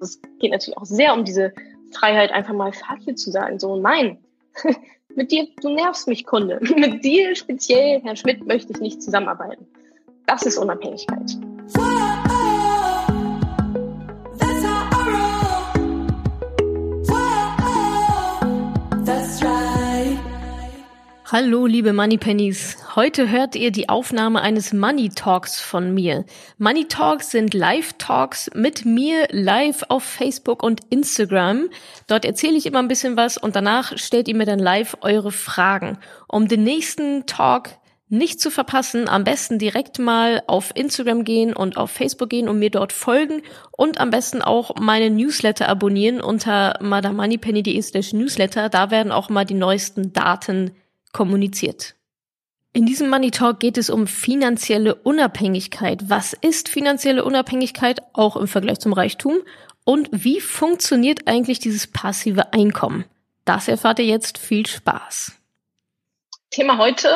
Es geht natürlich auch sehr um diese Freiheit, einfach mal Fuck zu sagen. So, nein, mit dir, du nervst mich, Kunde. mit dir speziell, Herr Schmidt, möchte ich nicht zusammenarbeiten. Das ist Unabhängigkeit. Hallo, liebe Moneypennies. Heute hört ihr die Aufnahme eines Money Talks von mir. Money Talks sind Live-Talks mit mir live auf Facebook und Instagram. Dort erzähle ich immer ein bisschen was und danach stellt ihr mir dann live eure Fragen. Um den nächsten Talk nicht zu verpassen, am besten direkt mal auf Instagram gehen und auf Facebook gehen und mir dort folgen und am besten auch meine Newsletter abonnieren unter madamoneypenny.de slash newsletter. Da werden auch mal die neuesten Daten kommuniziert. In diesem Money Talk geht es um finanzielle Unabhängigkeit. Was ist finanzielle Unabhängigkeit auch im Vergleich zum Reichtum? Und wie funktioniert eigentlich dieses passive Einkommen? Das erfahrt ihr jetzt. Viel Spaß. Thema heute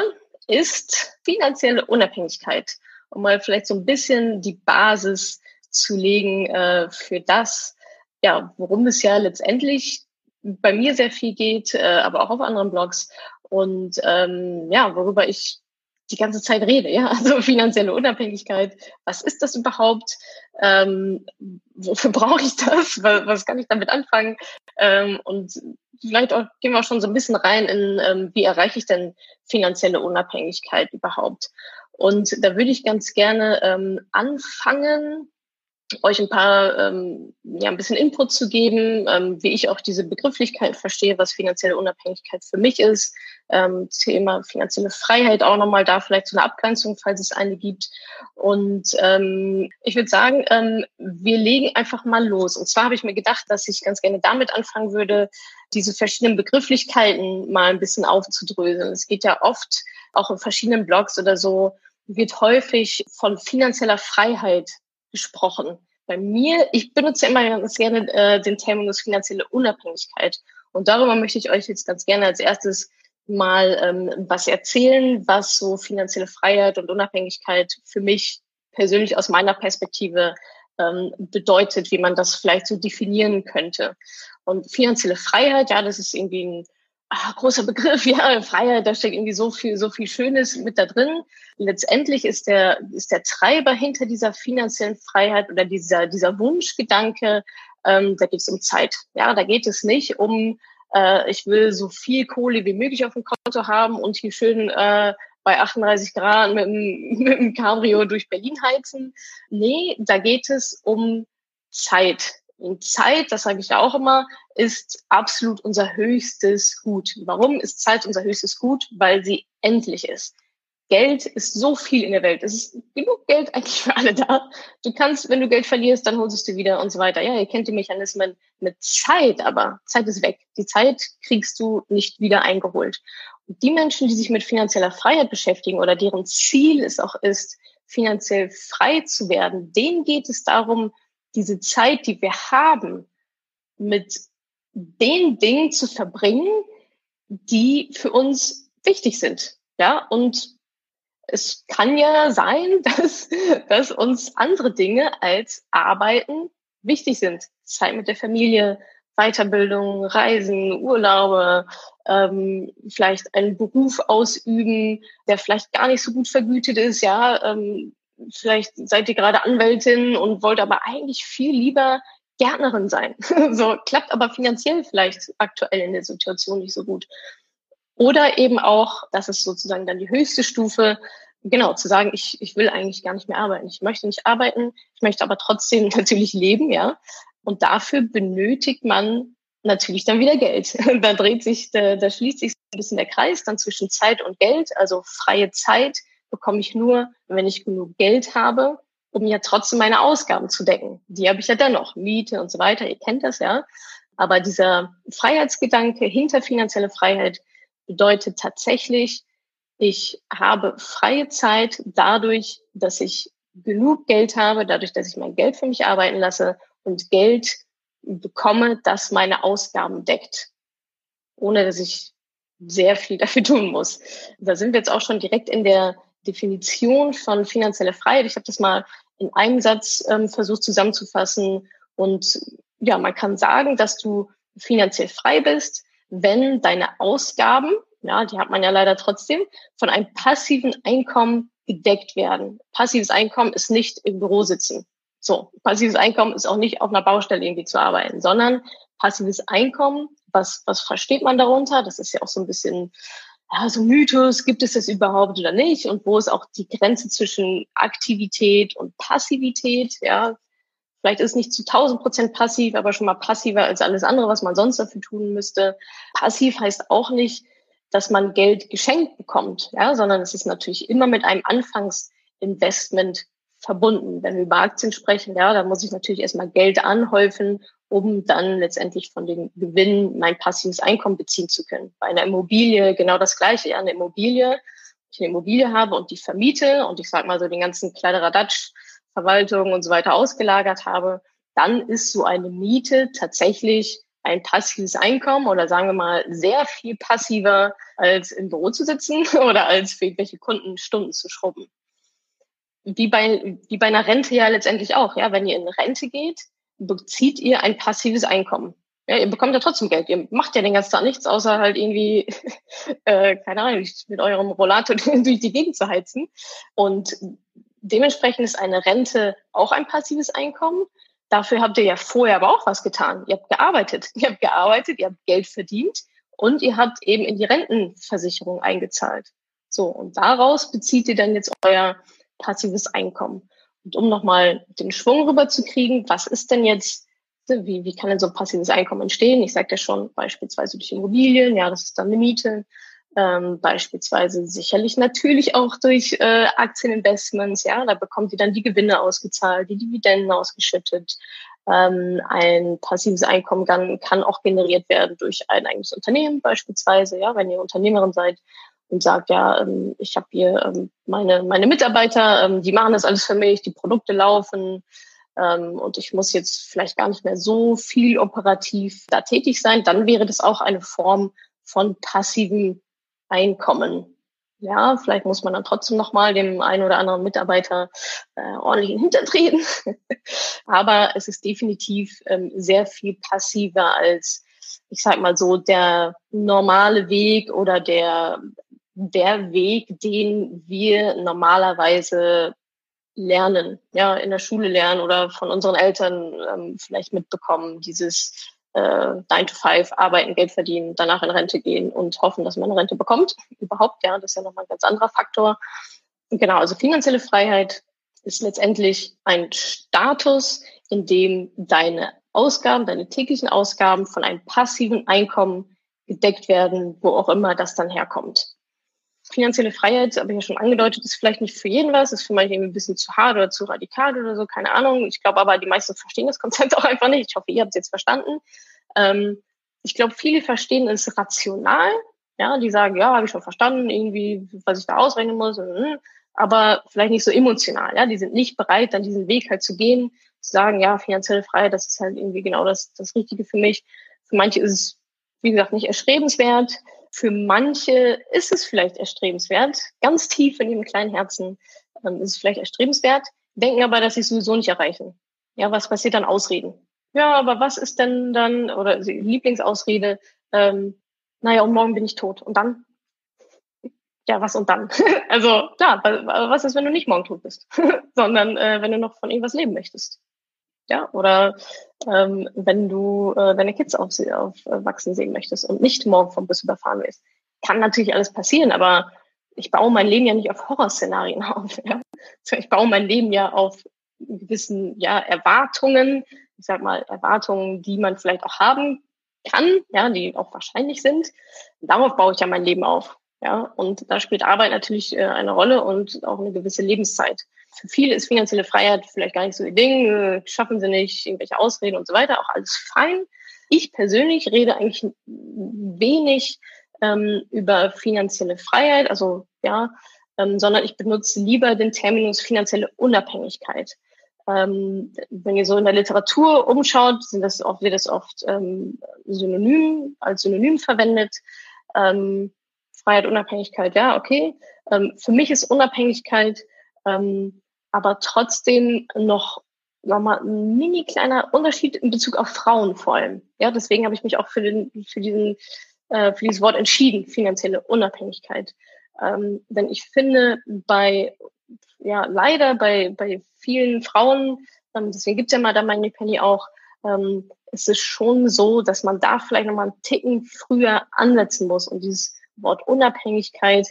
ist finanzielle Unabhängigkeit, um mal vielleicht so ein bisschen die Basis zu legen äh, für das, ja, worum es ja letztendlich bei mir sehr viel geht, äh, aber auch auf anderen Blogs und ähm, ja, worüber ich die ganze Zeit rede, ja, also finanzielle Unabhängigkeit. Was ist das überhaupt? Ähm, wofür brauche ich das? Was, kann ich damit anfangen? Ähm, und vielleicht auch, gehen wir schon so ein bisschen rein in, ähm, wie erreiche ich denn finanzielle Unabhängigkeit überhaupt? Und da würde ich ganz gerne ähm, anfangen euch ein paar, ähm, ja, ein bisschen Input zu geben, ähm, wie ich auch diese Begrifflichkeit verstehe, was finanzielle Unabhängigkeit für mich ist. Ähm, Thema finanzielle Freiheit auch nochmal da vielleicht so eine Abgrenzung, falls es eine gibt. Und ähm, ich würde sagen, ähm, wir legen einfach mal los. Und zwar habe ich mir gedacht, dass ich ganz gerne damit anfangen würde, diese verschiedenen Begrifflichkeiten mal ein bisschen aufzudröseln. Es geht ja oft auch in verschiedenen Blogs oder so, wird häufig von finanzieller Freiheit gesprochen. Bei mir, ich benutze immer ganz gerne äh, den Terminus finanzielle Unabhängigkeit. Und darüber möchte ich euch jetzt ganz gerne als erstes mal ähm, was erzählen, was so finanzielle Freiheit und Unabhängigkeit für mich persönlich aus meiner Perspektive ähm, bedeutet, wie man das vielleicht so definieren könnte. Und finanzielle Freiheit, ja, das ist irgendwie ein ah, großer Begriff, ja, Freiheit, da steckt irgendwie so viel, so viel Schönes mit da drin. Letztendlich ist der, ist der Treiber hinter dieser finanziellen Freiheit oder dieser, dieser Wunschgedanke, ähm, da geht es um Zeit. Ja, da geht es nicht um, äh, ich will so viel Kohle wie möglich auf dem Konto haben und hier schön äh, bei 38 Grad mit dem, mit dem Cabrio durch Berlin heizen. Nee, da geht es um Zeit. Und Zeit, das sage ich ja auch immer, ist absolut unser höchstes Gut. Warum ist Zeit unser höchstes Gut? Weil sie endlich ist. Geld ist so viel in der Welt. Es ist genug Geld eigentlich für alle da. Du kannst, wenn du Geld verlierst, dann holst du es wieder und so weiter. Ja, ihr kennt die Mechanismen mit Zeit, aber Zeit ist weg. Die Zeit kriegst du nicht wieder eingeholt. Und die Menschen, die sich mit finanzieller Freiheit beschäftigen oder deren Ziel es auch ist, finanziell frei zu werden, denen geht es darum, diese Zeit, die wir haben, mit den Dingen zu verbringen, die für uns wichtig sind. Ja, und es kann ja sein, dass, dass uns andere Dinge als Arbeiten wichtig sind. Zeit mit der Familie, Weiterbildung, Reisen, Urlaube, ähm, vielleicht einen Beruf ausüben, der vielleicht gar nicht so gut vergütet ist, ja, ähm, vielleicht seid ihr gerade Anwältin und wollt aber eigentlich viel lieber Gärtnerin sein. so klappt aber finanziell vielleicht aktuell in der Situation nicht so gut. Oder eben auch, das ist sozusagen dann die höchste Stufe, genau, zu sagen, ich, ich will eigentlich gar nicht mehr arbeiten. Ich möchte nicht arbeiten, ich möchte aber trotzdem natürlich leben, ja. Und dafür benötigt man natürlich dann wieder Geld. da dreht sich, da, da schließt sich ein bisschen der Kreis dann zwischen Zeit und Geld, also freie Zeit bekomme ich nur, wenn ich genug Geld habe, um ja trotzdem meine Ausgaben zu decken. Die habe ich ja dennoch, Miete und so weiter, ihr kennt das ja. Aber dieser Freiheitsgedanke hinter finanzielle Freiheit bedeutet tatsächlich, ich habe freie Zeit dadurch, dass ich genug Geld habe, dadurch, dass ich mein Geld für mich arbeiten lasse und Geld bekomme, das meine Ausgaben deckt, ohne dass ich sehr viel dafür tun muss. Da sind wir jetzt auch schon direkt in der Definition von finanzieller Freiheit. Ich habe das mal in einem Satz ähm, versucht zusammenzufassen und ja, man kann sagen, dass du finanziell frei bist, wenn deine Ausgaben, ja, die hat man ja leider trotzdem, von einem passiven Einkommen gedeckt werden. Passives Einkommen ist nicht im Büro sitzen. So, passives Einkommen ist auch nicht auf einer Baustelle irgendwie zu arbeiten, sondern passives Einkommen, was, was versteht man darunter? Das ist ja auch so ein bisschen, ja, so Mythos, gibt es das überhaupt oder nicht? Und wo ist auch die Grenze zwischen Aktivität und Passivität? Ja, vielleicht ist nicht zu 1000 Prozent passiv, aber schon mal passiver als alles andere, was man sonst dafür tun müsste. Passiv heißt auch nicht, dass man Geld geschenkt bekommt, ja, sondern es ist natürlich immer mit einem Anfangsinvestment verbunden. Wenn wir über Aktien sprechen, ja, da muss ich natürlich erstmal Geld anhäufen, um dann letztendlich von den Gewinnen mein passives Einkommen beziehen zu können. Bei einer Immobilie genau das Gleiche. Ja, eine Immobilie, ich eine Immobilie habe und die vermiete und ich sage mal so den ganzen Kleideradatsch, Verwaltung und so weiter ausgelagert habe, dann ist so eine Miete tatsächlich ein passives Einkommen oder sagen wir mal sehr viel passiver als im Büro zu sitzen oder als für irgendwelche Kunden Stunden zu schrubben. Wie bei, wie bei einer Rente ja letztendlich auch. Ja, wenn ihr in Rente geht, bezieht ihr ein passives Einkommen. Ja, ihr bekommt ja trotzdem Geld. Ihr macht ja den ganzen Tag nichts, außer halt irgendwie, äh, keine Ahnung, mit eurem Rollator durch die Gegend zu heizen. Und dementsprechend ist eine Rente auch ein passives Einkommen. Dafür habt ihr ja vorher aber auch was getan. Ihr habt gearbeitet. Ihr habt gearbeitet, ihr habt Geld verdient und ihr habt eben in die Rentenversicherung eingezahlt. So, und daraus bezieht ihr dann jetzt euer passives Einkommen. Und um nochmal den Schwung rüberzukriegen, was ist denn jetzt, wie, wie kann denn so ein passives Einkommen entstehen? Ich sagte ja schon, beispielsweise durch Immobilien, ja, das ist dann eine Miete. Ähm, beispielsweise sicherlich natürlich auch durch äh, Aktieninvestments, ja, da bekommt ihr dann die Gewinne ausgezahlt, die Dividenden ausgeschüttet. Ähm, ein passives Einkommen kann, kann auch generiert werden durch ein eigenes Unternehmen beispielsweise, ja, wenn ihr Unternehmerin seid, und sagt, ja, ähm, ich habe hier ähm, meine, meine Mitarbeiter, ähm, die machen das alles für mich, die Produkte laufen und ich muss jetzt vielleicht gar nicht mehr so viel operativ da tätig sein, dann wäre das auch eine Form von passivem Einkommen. Ja, vielleicht muss man dann trotzdem nochmal dem einen oder anderen Mitarbeiter äh, ordentlich in den Hintern treten. Aber es ist definitiv ähm, sehr viel passiver als, ich sag mal so, der normale Weg oder der der Weg, den wir normalerweise lernen, ja, in der Schule lernen oder von unseren Eltern ähm, vielleicht mitbekommen, dieses äh, 9 to 5 arbeiten, Geld verdienen, danach in Rente gehen und hoffen, dass man eine Rente bekommt. Überhaupt, ja, das ist ja nochmal ein ganz anderer Faktor. Genau, also finanzielle Freiheit ist letztendlich ein Status, in dem deine Ausgaben, deine täglichen Ausgaben von einem passiven Einkommen gedeckt werden, wo auch immer das dann herkommt finanzielle Freiheit, habe ich ja schon angedeutet, ist vielleicht nicht für jeden was, ist für manche irgendwie ein bisschen zu hart oder zu radikal oder so, keine Ahnung. Ich glaube aber, die meisten verstehen das Konzept auch einfach nicht. Ich hoffe, ihr habt es jetzt verstanden. Ähm, ich glaube, viele verstehen es rational. Ja, die sagen, ja, habe ich schon verstanden, irgendwie, was ich da ausrechnen muss, hm, aber vielleicht nicht so emotional. Ja, die sind nicht bereit, dann diesen Weg halt zu gehen, zu sagen, ja, finanzielle Freiheit, das ist halt irgendwie genau das, das Richtige für mich. Für manche ist es, wie gesagt, nicht erstrebenswert. Für manche ist es vielleicht erstrebenswert, ganz tief in ihrem kleinen Herzen ähm, ist es vielleicht erstrebenswert, denken aber, dass sie es sowieso nicht erreichen. Ja, was passiert dann? Ausreden. Ja, aber was ist denn dann, oder Lieblingsausrede, ähm, naja, und morgen bin ich tot. Und dann? Ja, was und dann? also klar, was ist, wenn du nicht morgen tot bist, sondern äh, wenn du noch von irgendwas leben möchtest? Ja, oder ähm, wenn du äh, deine Kids aufwachsen auf, sehen möchtest und nicht morgen vom Bus überfahren willst. Kann natürlich alles passieren, aber ich baue mein Leben ja nicht auf Horrorszenarien auf. Ja? Ich baue mein Leben ja auf gewissen ja, Erwartungen, ich sag mal Erwartungen, die man vielleicht auch haben kann, ja, die auch wahrscheinlich sind. Darauf baue ich ja mein Leben auf. Ja, und da spielt Arbeit natürlich äh, eine Rolle und auch eine gewisse Lebenszeit. Für viele ist finanzielle Freiheit vielleicht gar nicht so ihr Ding, schaffen sie nicht, irgendwelche Ausreden und so weiter, auch alles fein. Ich persönlich rede eigentlich wenig ähm, über finanzielle Freiheit, also ja, ähm, sondern ich benutze lieber den Terminus finanzielle Unabhängigkeit. Ähm, wenn ihr so in der Literatur umschaut, sind das oft, wird das oft ähm, synonym, als Synonym verwendet. Ähm, Freiheit, Unabhängigkeit, ja, okay. Ähm, für mich ist Unabhängigkeit ähm, aber trotzdem noch nochmal ein mini kleiner Unterschied in Bezug auf Frauen vor allem. Ja, deswegen habe ich mich auch für den, für diesen, äh, für dieses Wort entschieden, finanzielle Unabhängigkeit. Ähm, denn ich finde, bei, ja, leider bei, bei vielen Frauen, ähm, deswegen gibt's ja mal da meine Penny auch, ähm, es ist schon so, dass man da vielleicht nochmal einen Ticken früher ansetzen muss. Und dieses Wort Unabhängigkeit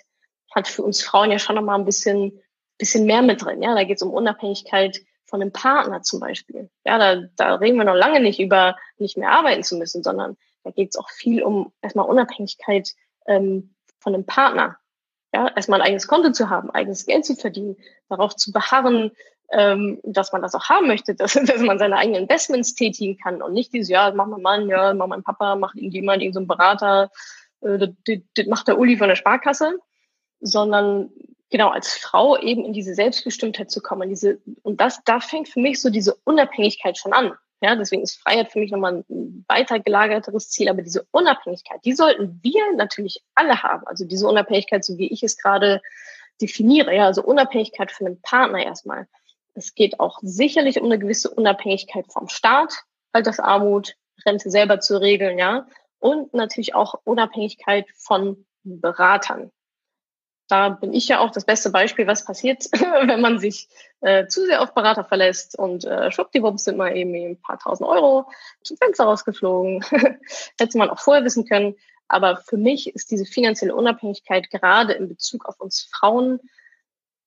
hat für uns Frauen ja schon nochmal ein bisschen, bisschen mehr mit drin. Ja, da geht es um Unabhängigkeit von einem Partner zum Beispiel. Ja, da, da reden wir noch lange nicht über nicht mehr arbeiten zu müssen, sondern da geht es auch viel um erstmal Unabhängigkeit ähm, von einem Partner. Ja, erstmal ein eigenes Konto zu haben, eigenes Geld zu verdienen, darauf zu beharren, ähm, dass man das auch haben möchte, dass, dass man seine eigenen Investments tätigen kann und nicht dieses, ja, mach mein Mann, ja, mach mein Papa, macht irgendjemand, irgendein so Berater, äh, das, das macht der Uli von der Sparkasse, sondern genau als Frau eben in diese Selbstbestimmtheit zu kommen, diese, und das, da fängt für mich so diese Unabhängigkeit schon an. Ja, deswegen ist Freiheit für mich nochmal ein weiter gelagerteres Ziel. Aber diese Unabhängigkeit, die sollten wir natürlich alle haben. Also diese Unabhängigkeit, so wie ich es gerade definiere. Ja, also Unabhängigkeit von einem Partner erstmal. Es geht auch sicherlich um eine gewisse Unabhängigkeit vom Staat, Altersarmut, Rente selber zu regeln, ja. Und natürlich auch Unabhängigkeit von Beratern da bin ich ja auch das beste Beispiel, was passiert, wenn man sich äh, zu sehr auf Berater verlässt und äh, schwuppdiwupps sind mal eben ein paar tausend Euro zum Fenster rausgeflogen. Hätte man auch vorher wissen können. Aber für mich ist diese finanzielle Unabhängigkeit gerade in Bezug auf uns Frauen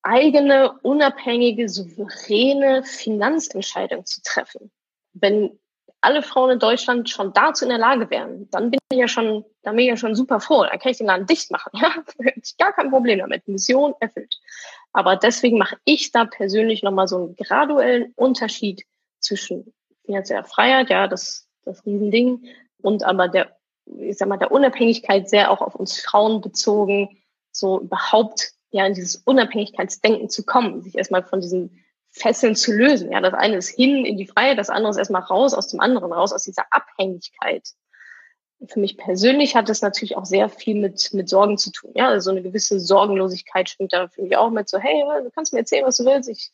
eigene, unabhängige, souveräne Finanzentscheidungen zu treffen. Wenn alle Frauen in Deutschland schon dazu in der Lage wären, dann bin ich ja schon, dann bin ich ja schon super froh. Dann kann ich den Laden dicht machen. Ja, gar kein Problem damit. Mission erfüllt. Aber deswegen mache ich da persönlich nochmal so einen graduellen Unterschied zwischen finanzieller Freiheit, ja, das, das Riesending, und aber der, ich sag mal, der Unabhängigkeit sehr auch auf uns Frauen bezogen, so überhaupt ja in dieses Unabhängigkeitsdenken zu kommen, sich erstmal von diesen Fesseln zu lösen. Ja, das eine ist hin in die Freiheit, das andere ist erstmal raus aus dem anderen, raus aus dieser Abhängigkeit. Für mich persönlich hat das natürlich auch sehr viel mit, mit Sorgen zu tun. Ja, also eine gewisse Sorgenlosigkeit schwingt da für mich auch mit so, hey, du kannst mir erzählen, was du willst. Ich,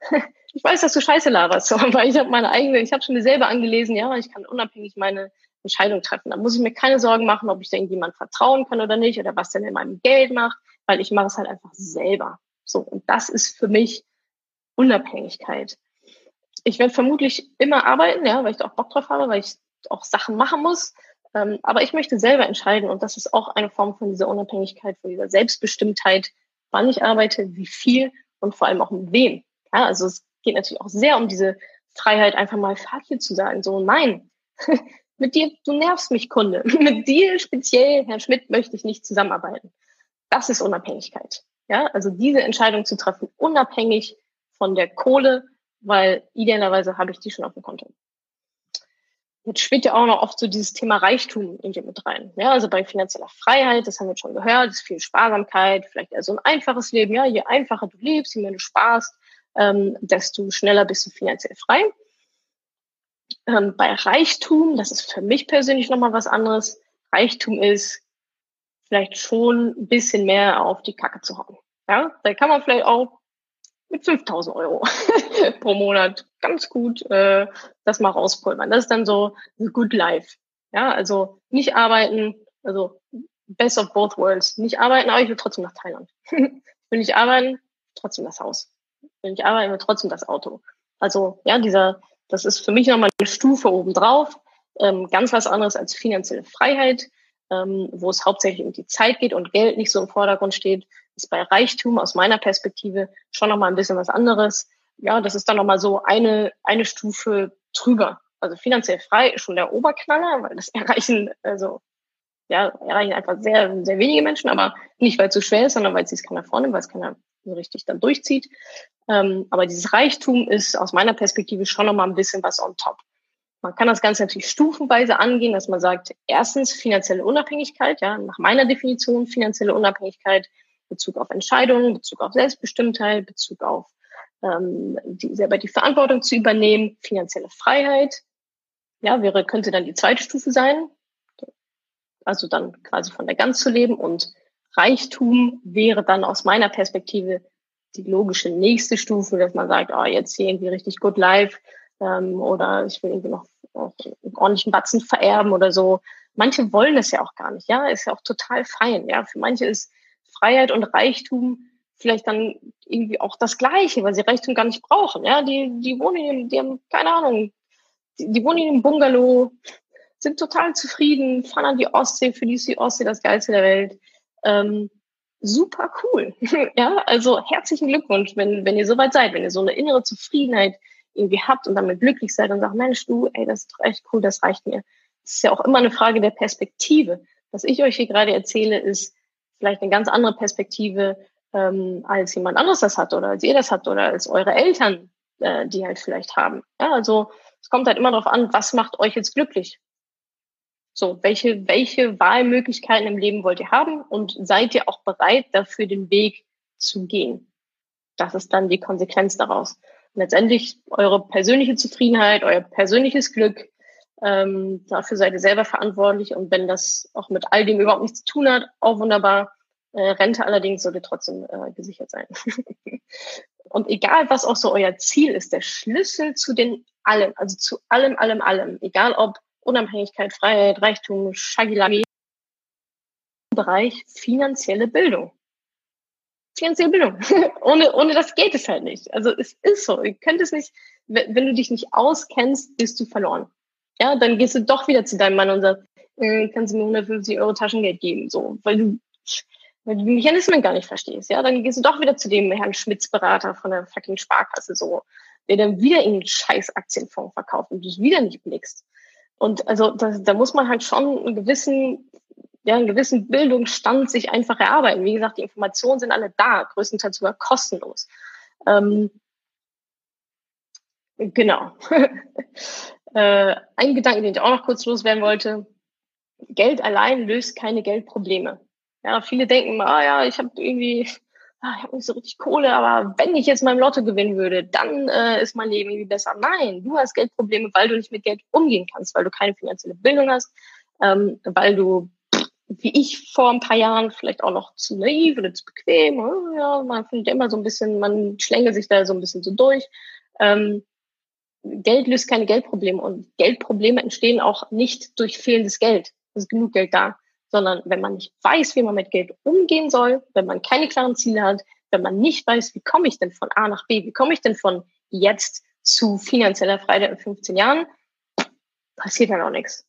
ich weiß, dass du Scheiße laberst, aber ich habe meine eigene, ich habe schon mir selber angelesen, ja, ich kann unabhängig meine Entscheidung treffen. Da muss ich mir keine Sorgen machen, ob ich da irgendjemand vertrauen kann oder nicht oder was der in meinem Geld macht, weil ich mache es halt einfach selber. So, und das ist für mich Unabhängigkeit. Ich werde vermutlich immer arbeiten, ja, weil ich da auch Bock drauf habe, weil ich auch Sachen machen muss. Ähm, aber ich möchte selber entscheiden und das ist auch eine Form von dieser Unabhängigkeit, von dieser Selbstbestimmtheit, wann ich arbeite, wie viel und vor allem auch mit wem. Ja, also es geht natürlich auch sehr um diese Freiheit, einfach mal fuck you zu sagen. So, nein, mit dir, du nervst mich, Kunde. mit dir speziell, Herr Schmidt, möchte ich nicht zusammenarbeiten. Das ist Unabhängigkeit. Ja, also diese Entscheidung zu treffen, unabhängig von der Kohle, weil idealerweise habe ich die schon auf dem Konto. Jetzt spielt ja auch noch oft so dieses Thema Reichtum irgendwie mit rein. Ja, also bei finanzieller Freiheit, das haben wir schon gehört, ist viel Sparsamkeit, vielleicht eher so ein einfaches Leben. Ja, je einfacher du lebst, je mehr du sparst, ähm, desto schneller bist du finanziell frei. Ähm, bei Reichtum, das ist für mich persönlich nochmal was anderes. Reichtum ist vielleicht schon ein bisschen mehr auf die Kacke zu hauen. Ja, da kann man vielleicht auch mit 5000 Euro pro Monat ganz gut äh, das mal rauspulvern. Das ist dann so good life. Ja, also nicht arbeiten, also best of both worlds. Nicht arbeiten, aber ich will trotzdem nach Thailand. will nicht arbeiten, trotzdem das Haus. Will nicht arbeiten, will trotzdem das Auto. Also ja, dieser, das ist für mich nochmal eine Stufe obendrauf. Ähm, ganz was anderes als finanzielle Freiheit, ähm, wo es hauptsächlich um die Zeit geht und Geld nicht so im Vordergrund steht, ist bei Reichtum aus meiner Perspektive schon nochmal ein bisschen was anderes. Ja, das ist dann nochmal so eine, eine Stufe drüber. Also finanziell frei ist schon der Oberknaller, weil das erreichen, also ja, erreichen einfach sehr, sehr wenige Menschen, aber nicht, weil es so schwer ist, sondern weil es sich keiner vornimmt, weil es keiner so richtig dann durchzieht. Ähm, aber dieses Reichtum ist aus meiner Perspektive schon nochmal ein bisschen was on top. Man kann das Ganze natürlich stufenweise angehen, dass man sagt, erstens finanzielle Unabhängigkeit, ja, nach meiner Definition finanzielle Unabhängigkeit Bezug auf Entscheidungen, Bezug auf Selbstbestimmtheit, Bezug auf ähm, die, selber die Verantwortung zu übernehmen, finanzielle Freiheit. Ja, wäre, könnte dann die zweite Stufe sein. Also dann quasi von der Gans zu leben und Reichtum wäre dann aus meiner Perspektive die logische nächste Stufe, dass man sagt, oh, jetzt hier irgendwie richtig good life ähm, oder ich will irgendwie noch einen ordentlichen Batzen vererben oder so. Manche wollen das ja auch gar nicht, ja, ist ja auch total fein, ja. Für manche ist Freiheit und Reichtum vielleicht dann irgendwie auch das Gleiche, weil sie Reichtum gar nicht brauchen, ja. Die, die wohnen in, die haben keine Ahnung, die, die wohnen in einem Bungalow, sind total zufrieden, fahren an die Ostsee, für die ist die Ostsee das Geilste der Welt. Ähm, super cool. ja, also herzlichen Glückwunsch, wenn, wenn ihr soweit seid, wenn ihr so eine innere Zufriedenheit irgendwie habt und damit glücklich seid und sagt, Mensch, du, ey, das ist doch echt cool, das reicht mir. Das ist ja auch immer eine Frage der Perspektive. Was ich euch hier gerade erzähle, ist vielleicht eine ganz andere Perspektive, ähm, als jemand anderes das hat oder als ihr das habt oder als eure Eltern, äh, die halt vielleicht haben. Ja, also es kommt halt immer darauf an, was macht euch jetzt glücklich? So, welche, welche Wahlmöglichkeiten im Leben wollt ihr haben und seid ihr auch bereit, dafür den Weg zu gehen? Das ist dann die Konsequenz daraus. Letztendlich eure persönliche Zufriedenheit, euer persönliches Glück, ähm, dafür seid ihr selber verantwortlich. Und wenn das auch mit all dem überhaupt nichts zu tun hat, auch wunderbar. Äh, Rente allerdings sollte trotzdem äh, gesichert sein. und egal, was auch so euer Ziel ist, der Schlüssel zu den allem, also zu allem, allem, allem, egal ob Unabhängigkeit, Freiheit, Reichtum, Shagilagi. Bereich finanzielle Bildung. Finanzielle Bildung. ohne, ohne das geht es halt nicht. Also es ist so. Ihr könnt es nicht, wenn du dich nicht auskennst, bist du verloren. Ja, dann gehst du doch wieder zu deinem Mann und sagst, äh, kannst du mir 150 Euro Taschengeld geben, so, weil du, weil du die Mechanismen gar nicht verstehst, ja, dann gehst du doch wieder zu dem Herrn Schmitz-Berater von der fucking Sparkasse, so, der dann wieder in den scheiß Aktienfonds verkauft und du es wieder nicht blickst. Und also da, da muss man halt schon einen gewissen, ja, einen gewissen Bildungsstand sich einfach erarbeiten. Wie gesagt, die Informationen sind alle da, größtenteils sogar kostenlos. Ähm, genau. äh, ein Gedanke, den ich auch noch kurz loswerden wollte. Geld allein löst keine Geldprobleme. Ja, viele denken, ah ja, ich habe irgendwie ah, ich habe nicht so richtig Kohle, aber wenn ich jetzt mal im Lotto gewinnen würde, dann äh, ist mein Leben irgendwie besser. Nein, du hast Geldprobleme, weil du nicht mit Geld umgehen kannst, weil du keine finanzielle Bildung hast, ähm, weil du, wie ich vor ein paar Jahren, vielleicht auch noch zu naiv oder zu bequem, äh, ja, man findet immer so ein bisschen, man schlängelt sich da so ein bisschen so durch. Ähm, Geld löst keine Geldprobleme und Geldprobleme entstehen auch nicht durch fehlendes Geld. Es ist genug Geld da sondern wenn man nicht weiß, wie man mit Geld umgehen soll, wenn man keine klaren Ziele hat, wenn man nicht weiß, wie komme ich denn von A nach B, wie komme ich denn von jetzt zu finanzieller Freiheit in 15 Jahren, passiert dann auch nichts.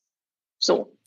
So.